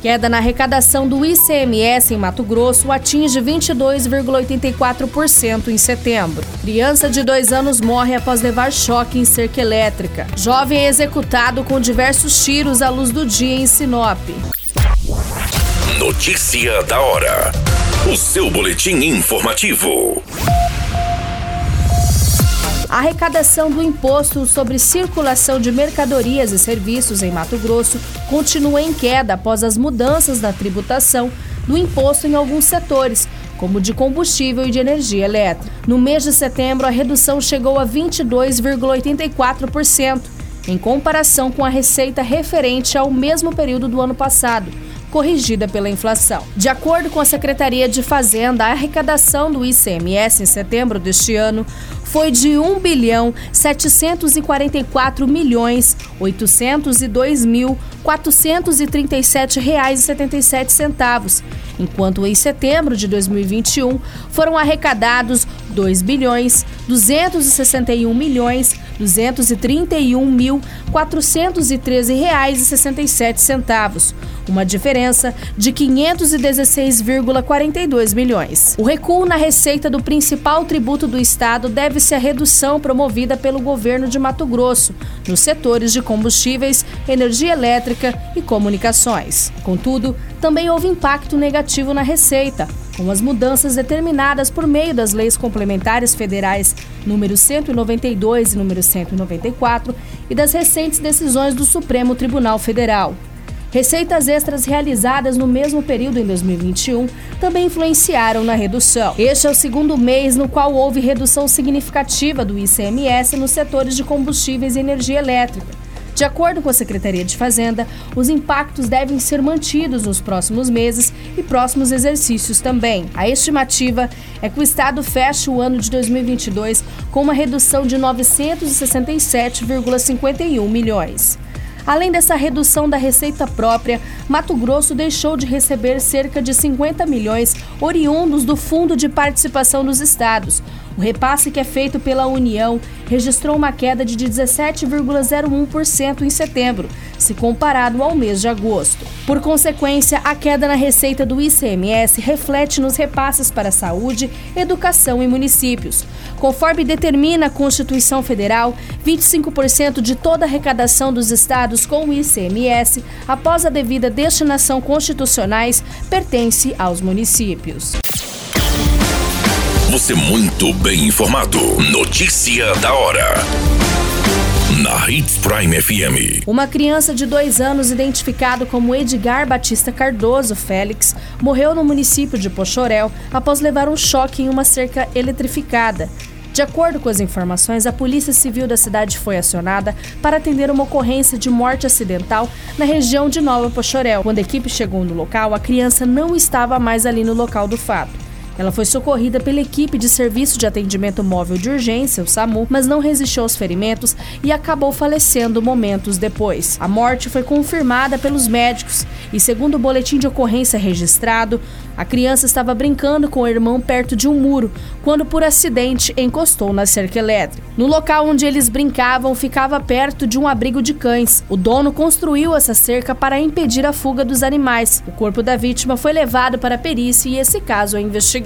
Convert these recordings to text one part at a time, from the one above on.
Queda na arrecadação do ICMS em Mato Grosso atinge 22,84% em setembro. Criança de dois anos morre após levar choque em cerca elétrica. Jovem é executado com diversos tiros à luz do dia em Sinop. Notícia da hora. O seu boletim informativo. A arrecadação do imposto sobre circulação de mercadorias e serviços em Mato Grosso continua em queda após as mudanças na tributação do imposto em alguns setores, como de combustível e de energia elétrica. No mês de setembro, a redução chegou a 22,84%, em comparação com a receita referente ao mesmo período do ano passado corrigida pela inflação. De acordo com a Secretaria de Fazenda, a arrecadação do ICMS em setembro deste ano foi de 1 bilhão 744 milhões 802 mil 437 reais e 77 centavos, enquanto em setembro de 2021 foram arrecadados 2 bilhões 261 milhões 231 mil 413 reais e 67 centavos, uma diferença de 516,42 milhões. O recuo na receita do principal tributo do estado deve-se à redução promovida pelo governo de Mato Grosso nos setores de combustíveis, energia elétrica e comunicações. Contudo, também houve impacto negativo na receita, com as mudanças determinadas por meio das leis complementares federais número 192 e número 194 e das recentes decisões do Supremo Tribunal Federal. Receitas extras realizadas no mesmo período em 2021 também influenciaram na redução. Este é o segundo mês no qual houve redução significativa do ICMS nos setores de combustíveis e energia elétrica. De acordo com a Secretaria de Fazenda, os impactos devem ser mantidos nos próximos meses e próximos exercícios também. A estimativa é que o Estado feche o ano de 2022 com uma redução de 967,51 milhões. Além dessa redução da receita própria, Mato Grosso deixou de receber cerca de 50 milhões oriundos do Fundo de Participação dos Estados. O repasse que é feito pela União registrou uma queda de 17,01% em setembro, se comparado ao mês de agosto. Por consequência, a queda na receita do ICMS reflete nos repasses para saúde, educação e municípios. Conforme determina a Constituição Federal, 25% de toda a arrecadação dos estados com o ICMS, após a devida destinação constitucionais, pertence aos municípios. Você muito bem informado. Notícia da hora. Na Hits Prime FM. Uma criança de dois anos, identificado como Edgar Batista Cardoso Félix, morreu no município de Pochorel após levar um choque em uma cerca eletrificada. De acordo com as informações, a Polícia Civil da cidade foi acionada para atender uma ocorrência de morte acidental na região de Nova Pochorel. Quando a equipe chegou no local, a criança não estava mais ali no local do fato. Ela foi socorrida pela equipe de Serviço de Atendimento Móvel de Urgência, o SAMU, mas não resistiu aos ferimentos e acabou falecendo momentos depois. A morte foi confirmada pelos médicos e, segundo o boletim de ocorrência registrado, a criança estava brincando com o irmão perto de um muro quando, por acidente, encostou na cerca elétrica. No local onde eles brincavam, ficava perto de um abrigo de cães. O dono construiu essa cerca para impedir a fuga dos animais. O corpo da vítima foi levado para a perícia e esse caso é investigado.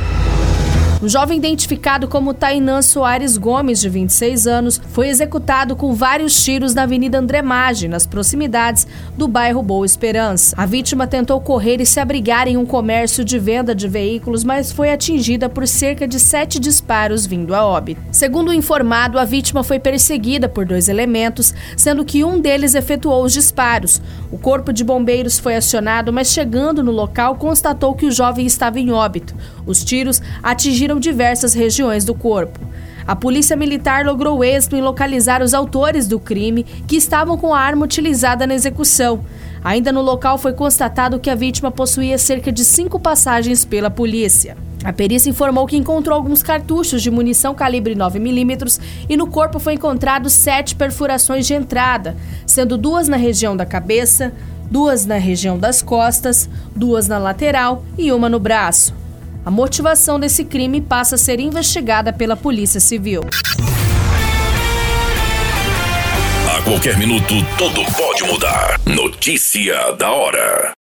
Um jovem identificado como Tainan Soares Gomes, de 26 anos, foi executado com vários tiros na Avenida André Maggi, nas proximidades do bairro Boa Esperança. A vítima tentou correr e se abrigar em um comércio de venda de veículos, mas foi atingida por cerca de sete disparos vindo a óbito. Segundo o informado, a vítima foi perseguida por dois elementos, sendo que um deles efetuou os disparos. O corpo de bombeiros foi acionado, mas chegando no local constatou que o jovem estava em óbito. Os tiros atingiram diversas regiões do corpo. A polícia militar logrou êxito em localizar os autores do crime que estavam com a arma utilizada na execução. Ainda no local foi constatado que a vítima possuía cerca de cinco passagens pela polícia. A perícia informou que encontrou alguns cartuchos de munição calibre 9mm e no corpo foi encontrado sete perfurações de entrada, sendo duas na região da cabeça, duas na região das costas, duas na lateral e uma no braço. A motivação desse crime passa a ser investigada pela Polícia Civil. A qualquer minuto, tudo pode mudar. Notícia da hora.